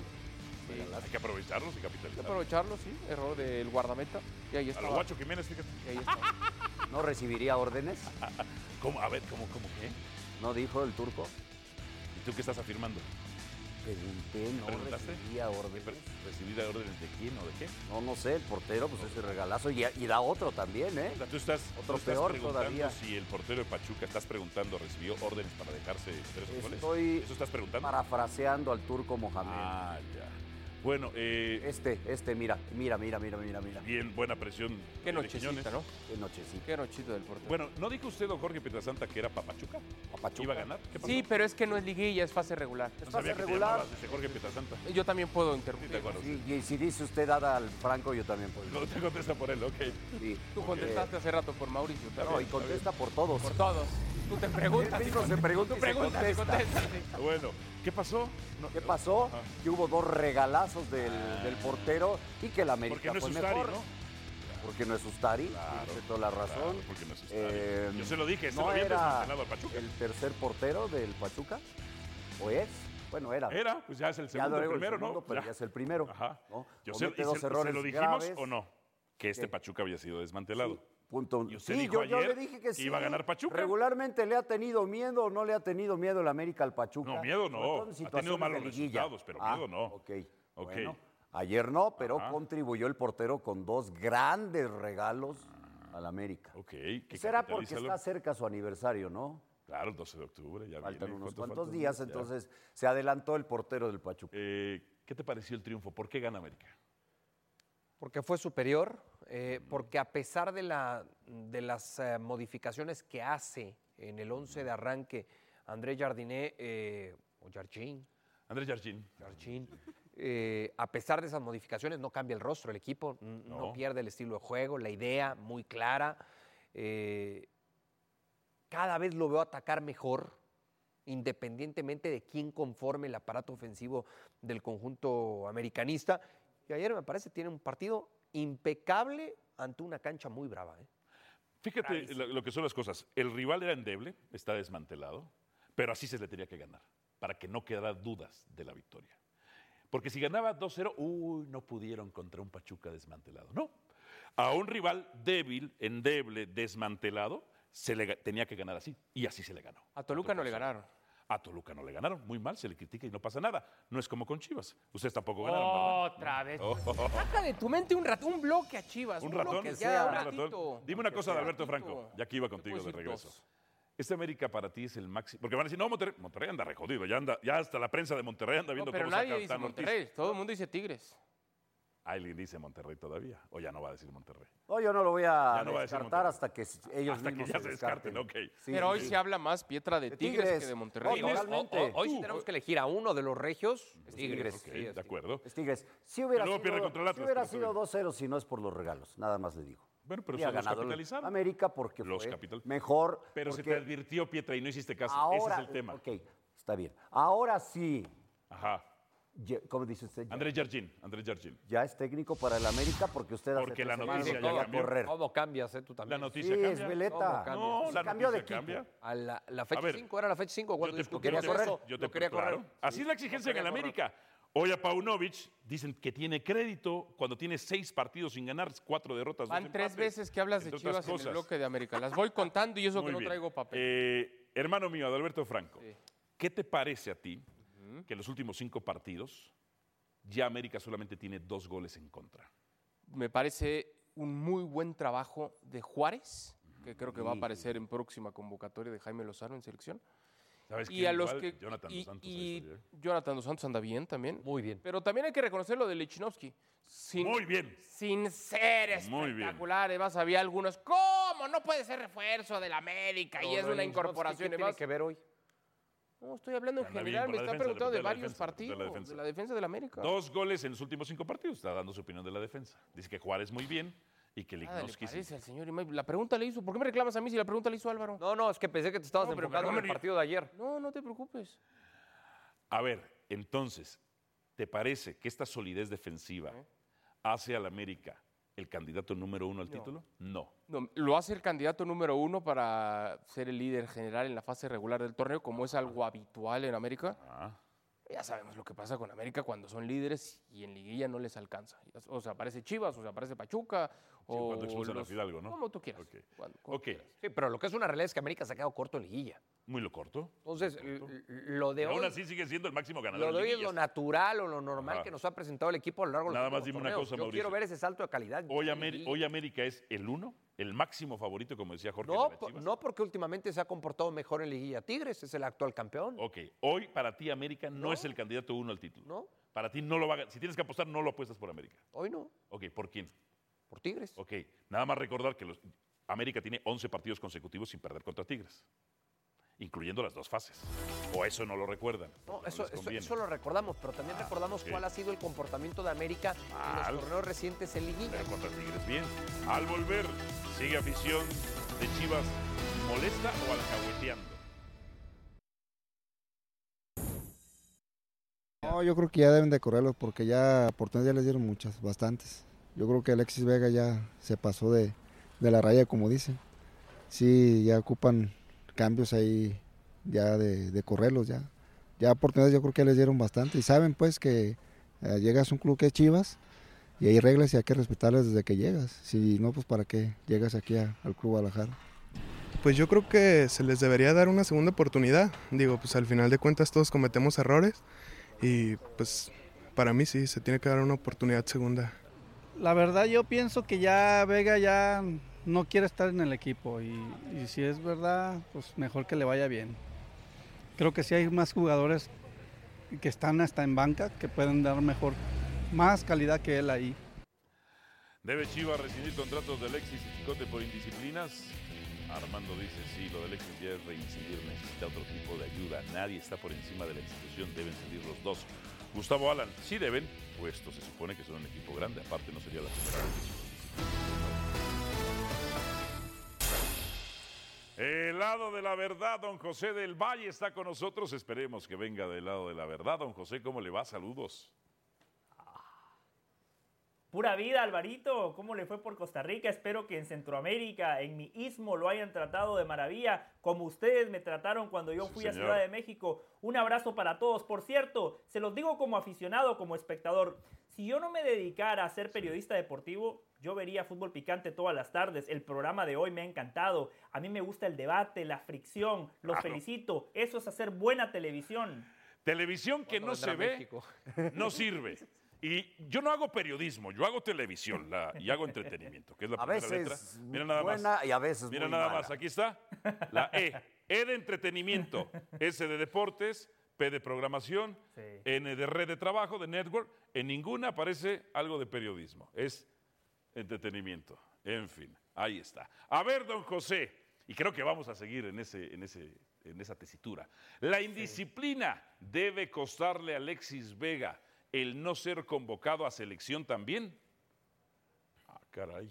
Hay que aprovecharlos y Hay que capitalizar. aprovecharlo, sí. Error del guardameta. Y ahí A está. lo guacho Jiménez, fíjate. Y ahí está. ¿No recibiría órdenes? ¿Cómo? A ver, ¿cómo, cómo qué? ¿No dijo el turco? ¿Y tú qué estás afirmando? Pregunté, ¿no recibía órdenes? ¿Recibida órdenes de quién o de qué? No, no sé, el portero, pues ese regalazo. Y, y da otro también, ¿eh? O sea, tú estás, Otro tú estás peor preguntando todavía. si el portero de Pachuca, estás preguntando, recibió órdenes para dejarse tres goles. Estoy ¿Eso estás preguntando? parafraseando al turco Mohamed. Ah, ya. Bueno, eh, Este, este, mira, mira, mira, mira, mira, mira. bien, buena presión. Qué de nochecita. ¿no? Qué nochecita. Qué nochita del portero. Bueno, ¿no dijo usted, don Jorge Pietrasanta, que era Papachuca? Papachuca. ¿Iba a ganar? ¿Qué pasó? Sí, pero es que no es liguilla, es fase regular. no fase sabía que te regular. llamabas Jorge Pietrasanta. Yo también puedo Sí, interrumpir. te acuerdo. Sí, y si dice usted dada al Franco, yo también puedo. No te contesta por él, ok. Sí. Tú contestaste hace rato por Mauricio. No, también. y contesta por todos. Por todos. Tú te preguntas. Él y mismo se pregunta Tú y se y contesta. sí. Bueno, ¿qué pasó? No, ¿Qué pasó? Ajá. Que hubo dos regalazos del, del portero y que la América Porque no es fue Ustari, mejor. ¿no? Porque no es Ustari, Claro, tiene toda la razón. Claro, porque no es Ustari. Eh, Yo se lo dije, se ¿no lo había era desmantelado al Pachuca. el tercer portero del Pachuca? ¿O es? Bueno, era. Era, pues ya es el segundo, el el primero, segundo, ¿no? pero ya es el primero. Ajá. ¿no? Yo sé, dos se, errores ¿se lo dijimos graves. o no? Que este. Pachuca había sido desmantelado. Punto. Y usted sí, dijo yo, yo le dije que, que sí. iba a ganar Pachuca. Regularmente le ha tenido miedo o no le ha tenido miedo el América al Pachuca. No, miedo no. Ha tenido malos resultados, pero Ah, miedo no. Ok. Ok. Bueno, Ayer no, pero contribuyó el portero con dos grandes regalos al América. Ok. ¿qué Será porque está cerca su aniversario, ¿no? Claro, el 12 de octubre, ya Faltan viene. unos ¿Cuánto cuantos días, entonces se adelantó el portero del Pachuca. Eh, ¿Qué te pareció el triunfo? ¿Por qué gana América? Porque fue superior, eh, porque a pesar de, la, de las eh, modificaciones que hace en el 11 de arranque André Jardiné eh, o Jardín, Andrés Jardín. Jardín, eh, a pesar de esas modificaciones no cambia el rostro el equipo, no, No. pierde el estilo de juego, la idea muy clara. cada vez lo veo atacar mejor, independientemente de quién conforme el aparato ofensivo del conjunto americanista. Y ayer me parece tiene un partido impecable ante una cancha muy brava. ¿eh? Fíjate lo, lo que son las cosas. El rival era endeble, está desmantelado, pero así se le tenía que ganar, para que no quedara dudas de la victoria. Porque si ganaba 2-0, uy, no pudieron contra un Pachuca desmantelado. No. A un rival débil, endeble, desmantelado, se le tenía que ganar así. Y así se le ganó. A Toluca no le 4-0. ganaron. A Toluca no le ganaron. Muy mal, se le critica y no pasa nada. No es como con Chivas. Ustedes tampoco ganaron, ¿verdad? Otra vez. Oh. Saca de tu mente un rato, un bloque a Chivas. Un ratón. bloque, sea, un un ratón. ratito. Dime una cosa de. Alberto Ratito. Franco, ya que iba contigo de regreso. dos. Este América para ti es el máximo. Porque van a decir, no, Monterrey, Monterrey anda re jodido, ya, anda, ya hasta la prensa de Monterrey anda No, viendo pero cómo nadie saca dice Ortiz. Monterrey, todo el mundo dice Tigres. Alguien dice Monterrey todavía, o ya no va a decir Monterrey. No, yo no lo voy a no descartar hasta que ellos Hasta que mismos ya se descarten, ok. Sí, pero hoy sí. se habla más Pietra de, De Tigres, Tigres. que de Monterrey. No, Hoy, sí tenemos que elegir a uno de los regios. Tigres, Tigres. ok, sí, es de acuerdo. Es Tigres. Si hubiera sido, sí hubiera pero está sido bien. 2-0 si no es por los regalos, nada más le digo. Bueno, pero se los capitalizaron. América porque Los fue capital- mejor. Pero se te advirtió Pietra y no hiciste caso. ahora, Ese es el tema. Ok, está bien. Ahora sí, Ajá. ¿Cómo dice usted? Andrés Jardín, Andrés Jardín. Ya es técnico para el América porque usted hace Porque la noticia ya quería cambió. correr. ¿Cómo cambias, eh, tú La también? noticia Sí, cambia. es veleta. No, Se la cambió de noticia equipo. cambia. A la, la A fecha ver, 5, era la fecha 5 cuando Yo te- yo correr. yo te- quería claro. correr. Así es la exigencia en el América. Hoy a Paunovic dicen que tiene crédito cuando tiene seis partidos sin ganar, cuatro derrotas. dos Van tres empates, veces que hablas de entre otras Chivas en el cosas. bloque de América. Las voy contando y eso Muy que no bien. traigo papel. Eh, hermano mío, Adalberto Franco, ¿qué te parece a ti que en los últimos cinco partidos ya América solamente tiene dos goles en contra? Me parece un muy buen trabajo de Juárez, que creo que va a aparecer en próxima convocatoria de Jaime Lozano en selección. ¿Sabes Y quién a los igual? que Jonathan y, Dos Santos. y ¿eh? Jonathan Dos Santos anda bien también. Muy bien. Pero también hay que reconocer lo de Lechinowski. Sin, Muy bien. Sin ser espectacular. Además, había algunos. ¿Cómo? No puede ser refuerzo de la América y es una Lichnowsky, incorporación. ¿qué tiene que ver hoy? No, estoy hablando en Anda general. Me está defensa, preguntando de varios defensa, de la partidos. defensa. De la defensa de la América. Dos goles en los últimos cinco partidos. Está dando su opinión de la defensa. Dice que Juárez muy bien y que Nada le Lignoski sí. parece al señor. La pregunta le hizo. ¿Por qué me reclamas a mí si la pregunta le hizo Álvaro? No, no, es que pensé que te estabas No, enfocando en el partido de ayer. No, no te preocupes. A ver, entonces, ¿te parece que esta solidez defensiva hace al América el candidato número uno al título? No. No, lo hace el candidato número uno para ser el líder general en la fase regular del torneo, como es algo habitual en América. Ah, Ya sabemos lo que pasa con América cuando son líderes y en liguilla no les alcanza. O sea, aparece Chivas, o sea, aparece Pachuca, o cuando expulsan a Fidalgo, ¿no? Como tú quieras. Ok. cuando- como ok, quieras. Sí, pero lo que es una realidad es que América se ha quedado corto en liguilla. Muy lo corto. Entonces, corto. lo de Y aún hoy, así sigue siendo el máximo lo ganador. de en hoy es lo natural o lo normal Ajá. que nos ha presentado el equipo a lo largo de los Nada más dime una cosa, Yo Mauricio. quiero ver ese salto de calidad. Hoy, hoy América es el uno, el máximo favorito, como decía Jorge. No, de no porque últimamente se ha comportado mejor en liguilla. Tigres es el actual campeón. Ok, hoy para ti América no, es el candidato uno al título. No. Para ti no lo va a Si tienes que apostar, no lo apuestas por América. Hoy no, Ok, ¿por quién? por Tigres. Ok, nada más recordar que los- América tiene 11 partidos consecutivos sin perder contra Tigres, incluyendo las dos fases. O eso no lo recuerdan. No, porque eso, eso, eso lo recordamos, pero también recordamos ok. cuál ha sido el comportamiento de América en Mal. los torneos recientes en liguilla. Pero contra Tigres bien. Al volver, sigue afición de Chivas molesta o alcahueteando. No, yo creo que ya deben de correrlos porque ya oportunidades ya les dieron muchas, bastantes. Yo creo que Alexis Vega ya se pasó de, de la raya, como dicen. Sí, ya ocupan cambios ahí ya de, de correrlos ya. Ya oportunidades yo creo que ya les dieron bastante y saben pues que eh, llegas a un club que es Chivas y hay reglas y hay que respetarlas desde que llegas. Si no, pues para qué llegas aquí a- al Club Guadalajara. Pues yo creo que se les debería dar una segunda oportunidad. Digo, pues al final de cuentas todos cometemos errores y pues para mí sí, se tiene que dar una oportunidad segunda. La verdad yo pienso que ya Vega ya no quiere estar en el equipo y, si es verdad, pues mejor que le vaya bien. Creo que sí hay más jugadores que están hasta en banca que pueden dar mejor, más calidad que él ahí. ¿Debe Chivas rescindir contratos de Alexis y Chicote por indisciplinas? Armando dice, sí, lo de Alexis ya es reincidir, necesita otro tipo de ayuda. Nadie está por encima de la institución, deben salir los dos. Gustavo Alan, sí deben, puesto se supone que son un equipo grande, aparte no sería la primera. El lado de la verdad, don José del Valle está con nosotros. Esperemos que venga del lado de la verdad. Don José, ¿cómo le va? Saludos. Pura vida, Alvarito. ¿Cómo le fue por Costa Rica? Espero que en Centroamérica, en mi istmo, lo hayan tratado de maravilla, como ustedes me trataron cuando yo fui a. Ciudad de México. Un abrazo para todos. Por cierto, se los digo como aficionado, como espectador. Si yo no me dedicara a ser periodista deportivo, yo vería fútbol picante todas las tardes. El programa de hoy me ha encantado. A mí me gusta el debate, la fricción. Los Claro. felicito. Eso es hacer buena televisión. Televisión que no se ve, México? no sirve. Y yo no hago periodismo, yo hago televisión la- y hago entretenimiento, que es la A primera veces letra. Mira nada buena más. y a veces Mira muy nada mala. más, aquí está. La E. E de entretenimiento, S de deportes, P de programación, N de red de trabajo, de network. En ninguna aparece algo de periodismo. Es entretenimiento. En fin, ahí está. A ver, don José, y creo que vamos a seguir en, ese, en, ese, en esa tesitura. La indisciplina debe costarle a Alexis Vega el no ser convocado a selección también. Ah, caray.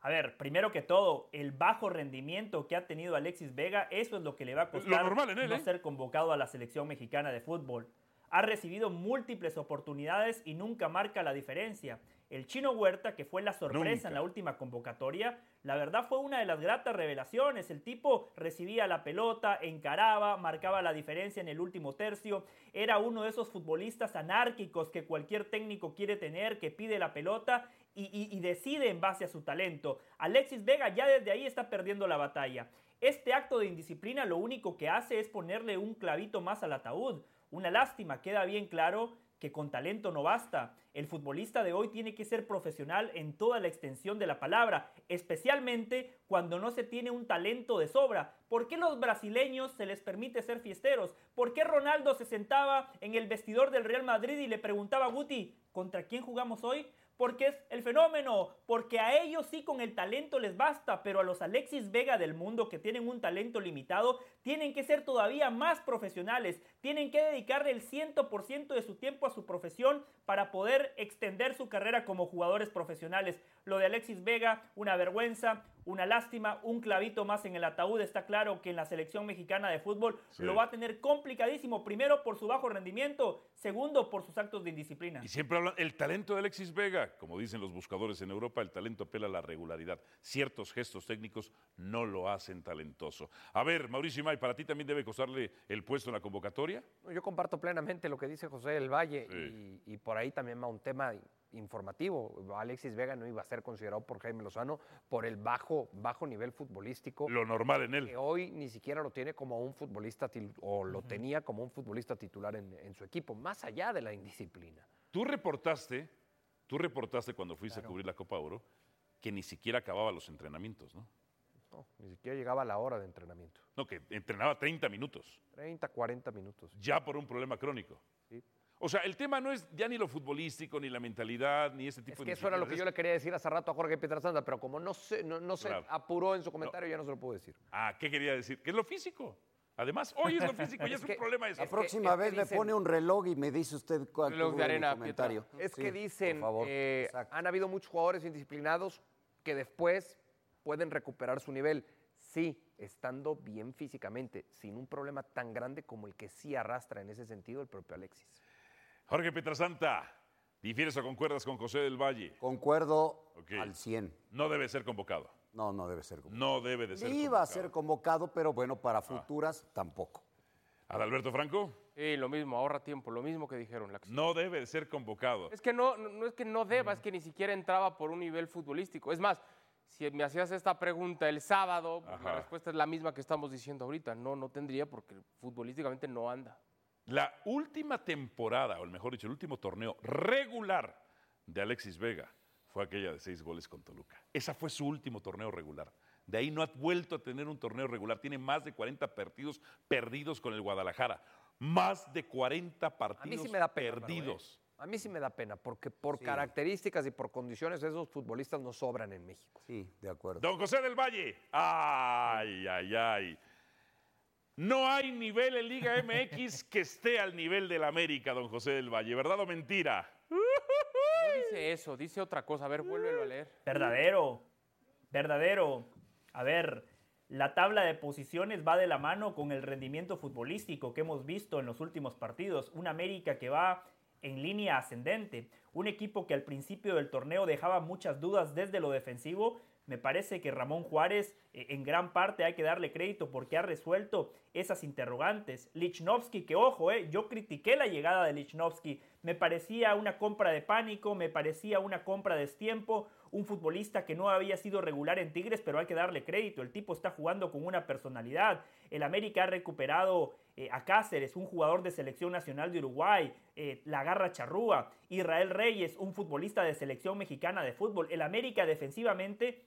A ver, primero que todo, el bajo rendimiento que ha tenido Alexis Vega, eso es lo que le va a costar él, no ¿eh? ser convocado a la selección mexicana de fútbol. Ha recibido múltiples oportunidades y nunca marca la diferencia. El chino Huerta, que fue la sorpresa Nunca. en la última convocatoria, la verdad fue una de las gratas revelaciones. El tipo recibía la pelota, encaraba, marcaba la diferencia en el último tercio. Era uno de esos futbolistas anárquicos que cualquier técnico quiere tener, que pide la pelota y, y- y decide en base a su talento. Alexis Vega ya desde ahí está perdiendo la batalla. Este acto de indisciplina lo único que hace es ponerle un clavito más al ataúd. Una lástima, queda bien claro que con talento no basta. El futbolista de hoy tiene que ser profesional en toda la extensión de la palabra, especialmente cuando no se tiene un talento de sobra. ¿Por qué los brasileños se les permite ser fiesteros? ¿Por qué Ronaldo se sentaba en el vestidor del Real Madrid y le preguntaba a Guti, ¿contra quién jugamos hoy? Porque es el fenómeno, porque a ellos sí con el talento les basta, pero a los Alexis Vega del mundo que tienen un talento limitado, tienen que ser todavía más profesionales, tienen que dedicarle el 100% de su tiempo a su profesión para poder extender su carrera como jugadores profesionales. Lo de Alexis Vega, una vergüenza, una lástima, un clavito más en el ataúd. Está claro que en la selección mexicana de fútbol Sí. lo va a tener complicadísimo, primero por su bajo rendimiento, segundo por sus actos de indisciplina. Y siempre hablan, el talento de Alexis Vega, como dicen los buscadores en Europa, el talento apela a la regularidad. Ciertos gestos técnicos no lo hacen talentoso. A ver, Mauricio Imay, ¿para ti también debe costarle el puesto en la convocatoria? Yo comparto plenamente lo que dice José del Valle y, y por ahí también va un tema informativo. Alexis Vega no iba a ser considerado por Jaime Lozano por el bajo, bajo nivel futbolístico. Lo normal en él. Que hoy ni siquiera lo tiene como un futbolista o lo tenía como un futbolista titular en, en su equipo, más allá de la indisciplina. Tú reportaste, tú reportaste cuando fuiste a cubrir la Copa Oro que ni siquiera acababa los entrenamientos, ¿no? No, ni siquiera llegaba la hora de entrenamiento. No, que entrenaba 30 minutos, 30, 40 minutos. ya por un problema crónico. O sea, el tema no es ya ni lo futbolístico, ni la mentalidad, ni ese tipo Es de que eso era lo que yo le quería decir hace rato a Jorge Pietrasanta, pero como no se, no, no se Claro. apuró en su comentario, ya no se lo puedo decir. Ah, ¿qué quería decir? Que es lo físico. Además, hoy es lo físico y es, Es que- un problema eso. La próxima vez me pone un reloj y me dice usted cuál Reloj de arena, comentario. Pietra. Es Sí, que por dicen, favor. eh, han habido muchos jugadores indisciplinados que después pueden recuperar su nivel. Sí, estando bien físicamente, sin un problema tan grande como el que sí arrastra en ese sentido el propio Alexis. Jorge Pietrasanta, ¿difieres o concuerdas con José del Valle? Concuerdo al 100. No debe ser convocado. No, no debe ser convocado. No debe de ser Iba a convocado. ser convocado, pero bueno, para futuras tampoco. Adalberto Franco, Sí, lo mismo, ahorra tiempo, lo mismo que dijeron. No debe de ser convocado. Es que no, no no es que no deba, es que ni siquiera entraba por un nivel futbolístico. Es más, si me hacías esta pregunta el sábado, pues, la respuesta es la misma que estamos diciendo ahorita. No, no tendría porque futbolísticamente no anda. La última temporada, o mejor dicho, el último torneo regular de Alexis Vega fue aquella de seis goles con Toluca. Esa fue su último torneo regular. De ahí no ha vuelto a tener un torneo regular. Tiene más de 40 partidos perdidos con el Guadalajara. Más de 40 partidos A mí sí me da pena. perdidos. A mí sí me da pena, porque por características y por condiciones esos futbolistas no sobran en México. Sí, de acuerdo. Don José del Valle. Ay, ay, ay. No hay nivel en Liga MX que esté al nivel del América, don José del Valle. ¿Verdad o mentira? No dice eso, dice otra cosa. A ver, vuélvelo a leer. Verdadero, verdadero. A ver, la tabla de posiciones va de la mano con el rendimiento futbolístico que hemos visto en los últimos partidos. Un América que va en línea ascendente. Un equipo que al principio del torneo dejaba muchas dudas desde lo defensivo. Me parece que Ramón Juárez en gran parte hay que darle crédito porque ha resuelto esas interrogantes. Lichnowsky, que ojo, eh, yo critiqué la llegada de Lichnowsky. Me parecía una compra de pánico, me parecía una compra de destiempo. Un futbolista que no había sido regular en Tigres, pero hay que darle crédito. El tipo está jugando con una personalidad. El América ha recuperado eh, a Cáceres, un jugador de selección nacional de Uruguay, eh, la garra charrúa, Israel Reyes, un futbolista de selección mexicana de fútbol. El América defensivamente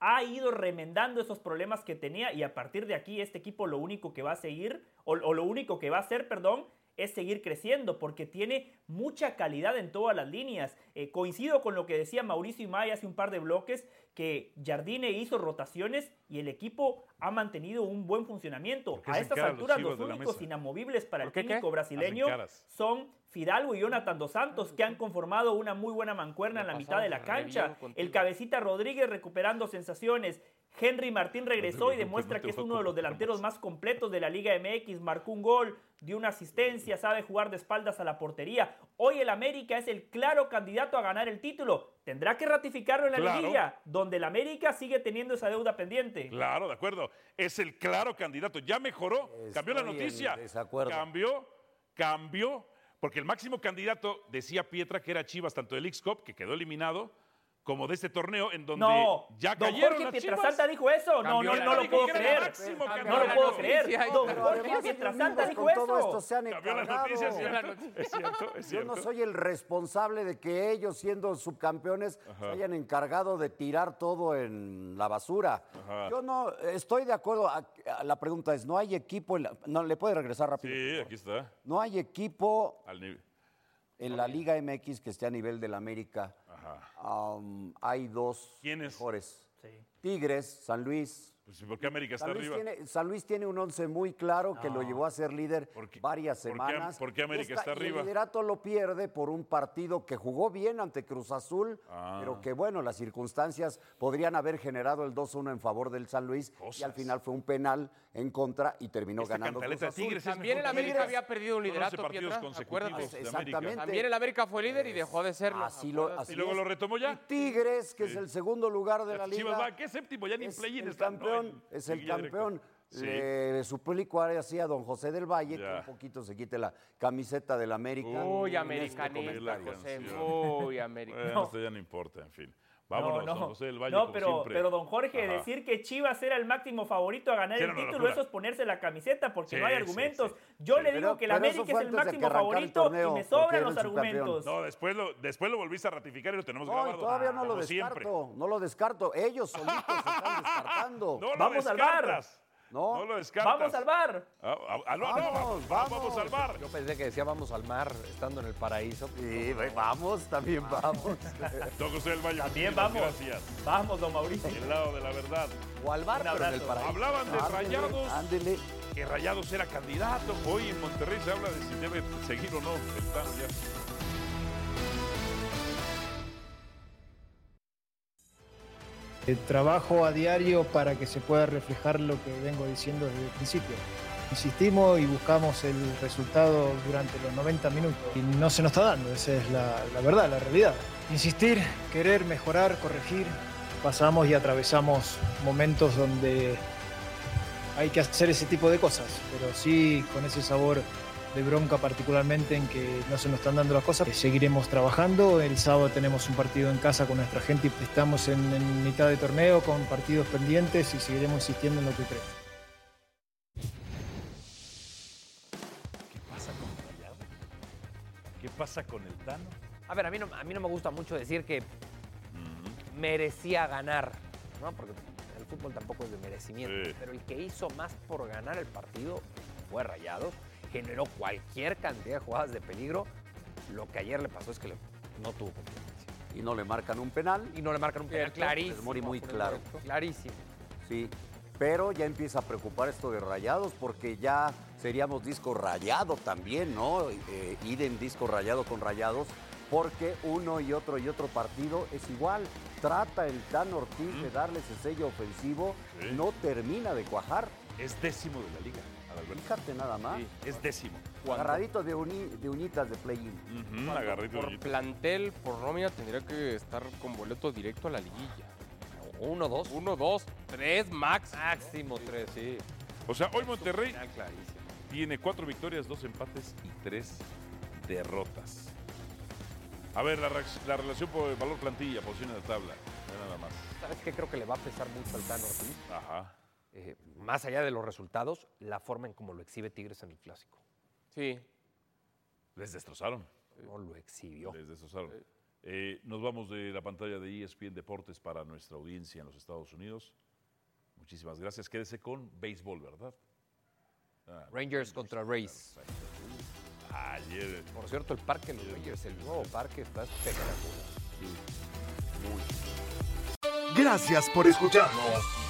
ha ido remendando esos problemas que tenía y a partir de aquí este equipo lo único que va a seguir, o, lo único que va a hacer, perdón, es seguir creciendo porque tiene mucha calidad en todas las líneas. Eh, coincido con lo que decía Mauricio Imay hace un par de bloques, que Jardine hizo rotaciones y el equipo ha mantenido un buen funcionamiento. A estas los alturas los únicos inamovibles para el técnico brasileño son Fidalgo y Jonathan Dos Santos, que han conformado una muy buena mancuerna en la mitad de la cancha. El cabecita Rodríguez recuperando sensaciones. Henry Martín regresó y demuestra no te que es uno de los delanteros más. completos de la Liga MX. Marcó un gol, dio una asistencia, sabe jugar de espaldas a la portería. Hoy el América es el claro candidato a ganar el título. Tendrá que ratificarlo en la Claro. liguilla, donde el América sigue teniendo esa deuda pendiente. Claro, de acuerdo. Es el claro candidato. Ya mejoró. cambió la noticia. desacuerdo. Cambió, cambió. Porque el máximo candidato, decía Pietra, que era Chivas, tanto del X-Cup, que quedó eliminado, como de este torneo, en donde No, ya don cayeron Jorge las Pietrasanta Chivas. dijo eso. No, lo puedo creer. No lo puedo creer. Don Jorge Pietrasanta dijo con todo eso. esto se han Cambió la encargado. noticia, es cierto. Es cierto, es Yo no soy el responsable de que ellos, siendo subcampeones, se hayan encargado de tirar todo en la basura. Ajá. Yo no estoy de acuerdo. a- a- la pregunta es, ¿no hay equipo? en la- no, ¿le puede regresar rápido? Sí, aquí está. No hay equipo en la Liga MX que esté a nivel del América. Ajá. Um, hay dos ¿Quiénes? mejores. Sí. Tigres, San Luis. Pues, ¿Por qué América está San Luis, arriba? tiene, San Luis tiene un once muy claro que lo llevó a ser líder ¿Por qué- varias por qué- semanas. por qué América está y arriba? El liderato lo pierde por un partido que jugó bien ante Cruz Azul, Ah. pero que bueno, las circunstancias podrían haber generado el 2-1 en favor del San Luis y al final fue un penal en contra y terminó Esta ganando Cruz Azul. Tigres es También el América Tigres. había perdido un Son 11 liderato, partidos Pietra, acuérdate. Exactamente. También el América fue líder y dejó de serlo. Así lo, así Y luego es. lo retomó ya. Y Tigres, que es el segundo lugar de la liga. Chivas va, ¿qué séptimo? Ya ni play-in están. Campeón, es el campeón. Sí. Le suplico así a don José del Valle que Ya. un poquito se quite la camiseta del América. Uy, este americanista. José. Uy, americanista. Bueno, esto ya no importa, en fin. Vámonos, no, no. don José del Valle, No, como pero, siempre. pero don Jorge, Ajá. decir que Chivas era el máximo favorito a ganar Sí, el título, eso es ponerse la camiseta porque Sí, no hay argumentos. sí. Yo Sí. le digo Pero- que el América es el que máximo favorito torneo, y me sobran los argumentos. No, después lo, después lo volviste a ratificar y lo tenemos No, grabado. todavía no lo como siempre. descarto, no lo descarto. Ellos solitos se están descartando. No lo Vamos al bar. descartas. No. No lo descartas. Vamos al bar. Ah, ah, ah, no, no, Vamos, vamos, vamos. vamos al bar. Yo pensé que decía vamos al mar estando en el paraíso. Sí, vamos, también vamos. Don José del Valle, También vamos. Gracias. Vamos, don Mauricio. El lado de la verdad. O al bar, pero en el paraíso. Hablaban de Ándele, Rayados, ándele. que Rayados era candidato. Hoy en Monterrey se habla de si debe seguir o no el Tano ya. Trabajo a diario para que se pueda reflejar lo que vengo diciendo desde el principio. Insistimos y buscamos el resultado durante los 90 minutos y no se nos está dando, esa es la, la verdad, la realidad. Insistir, querer mejorar, corregir, pasamos y atravesamos momentos donde hay que hacer ese tipo de cosas, pero sí con ese sabor de bronca particularmente en que no se nos están dando las cosas. Seguiremos trabajando, el sábado tenemos un partido en casa con nuestra gente y estamos en, en mitad de torneo con partidos pendientes y seguiremos insistiendo en lo que creo. ¿Qué pasa pasa con el Tano? A ver, a mí no, a mí no me gusta mucho decir que merecía ganar, ¿no? Porque el fútbol tampoco es de merecimiento. Sí. Pero el que hizo más por ganar el partido fue Rayados, generó cualquier cantidad de jugadas de peligro. Lo que ayer le pasó es que le- no tuvo competencia. Y no le marcan un penal. Y no le marcan un penal clarísimo. Es muy, muy claro. Clarísimo. Sí, pero ya empieza a preocupar esto de rayados porque ya seríamos disco rayado también, ¿no? Eh, ir en disco rayado con rayados porque uno y otro y otro partido es igual. Trata el Dan Ortiz de darle ese sello ofensivo, Sí. no termina de cuajar. Es décimo de la liga. Fíjate nada más. Sí, es décimo. Agarradito de, uni- de unitas de play-in. Agarradito de Por uñita. plantel, por nómina, tendría que estar con boleto directo a la liguilla. Uno, dos. Uno, dos, tres, max. Máximo tres, sí. O sea, hoy Monterrey tiene cuatro victorias, dos empates y tres derrotas. A ver, la, relación por valor plantilla, posición en la tabla. Ya Nada más. ¿Sabes qué? Creo que le va a pesar mucho al Tano Ortiz. Ajá. Eh, más allá de los resultados, la forma en cómo lo exhibe Tigres en el Clásico. Sí. Les destrozaron. No lo exhibió. Les destrozaron. Eh, nos vamos de la pantalla de ESPN Deportes para nuestra audiencia en los Estados Unidos. Muchísimas gracias. Quédese con béisbol, ¿verdad? Ah, Rangers contra Rays. Ayer. Por cierto, el parque de los Rangers, el nuevo parque está espectacular. Gracias por escucharnos.